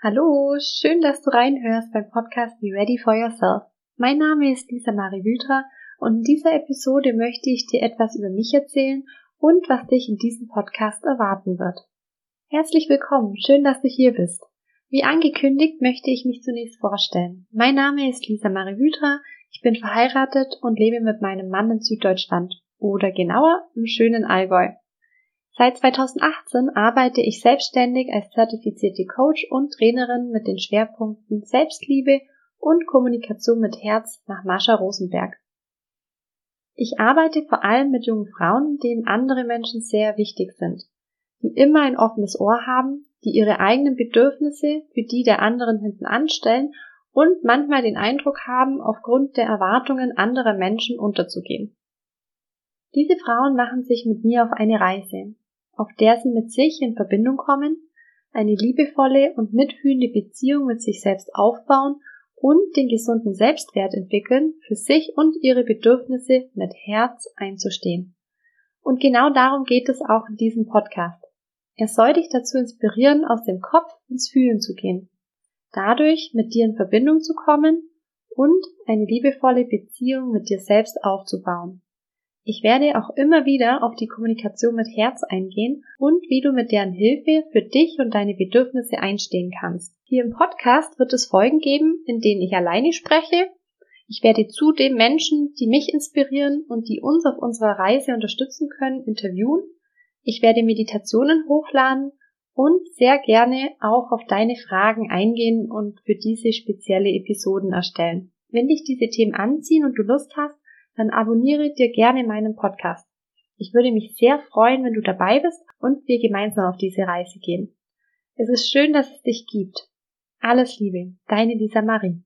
Hallo, schön, dass du reinhörst beim Podcast Be Ready for Yourself. Mein Name ist Lisa Marie Wüdra und in dieser Episode möchte ich dir etwas über mich erzählen und was dich in diesem Podcast erwarten wird. Herzlich willkommen, schön, dass du hier bist. Wie angekündigt möchte ich mich zunächst vorstellen. Mein Name ist Lisa Marie Wüdra, ich bin verheiratet und lebe mit meinem Mann in Süddeutschland oder genauer im schönen Allgäu. Seit 2018 arbeite ich selbstständig als zertifizierte Coach und Trainerin mit den Schwerpunkten Selbstliebe und Kommunikation mit Herz nach Mascha Rosenberg. Ich arbeite vor allem mit jungen Frauen, denen andere Menschen sehr wichtig sind, die immer ein offenes Ohr haben, die ihre eigenen Bedürfnisse für die der anderen hinten anstellen und manchmal den Eindruck haben, aufgrund der Erwartungen anderer Menschen unterzugehen. Diese Frauen machen sich mit mir auf eine Reise, auf der sie mit sich in Verbindung kommen, eine liebevolle und mitfühlende Beziehung mit sich selbst aufbauen und den gesunden Selbstwert entwickeln, für sich und ihre Bedürfnisse mit Herz einzustehen. Und genau darum geht es auch in diesem Podcast. Er soll dich dazu inspirieren, aus dem Kopf ins Fühlen zu gehen, dadurch mit dir in Verbindung zu kommen und eine liebevolle Beziehung mit dir selbst aufzubauen. Ich werde auch immer wieder auf die Kommunikation mit Herz eingehen und wie du mit deren Hilfe für dich und deine Bedürfnisse einstehen kannst. Hier im Podcast wird es Folgen geben, in denen ich alleine spreche. Ich werde zudem Menschen, die mich inspirieren und die uns auf unserer Reise unterstützen können, interviewen. Ich werde Meditationen hochladen und sehr gerne auch auf deine Fragen eingehen und für diese spezielle Episoden erstellen. Wenn dich diese Themen anziehen und du Lust hast, dann abonniere dir gerne meinen Podcast. Ich würde mich sehr freuen, wenn du dabei bist und wir gemeinsam auf diese Reise gehen. Es ist schön, dass es dich gibt. Alles Liebe, deine Lisa Marie.